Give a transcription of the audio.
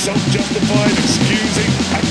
self-justifying, excusing, I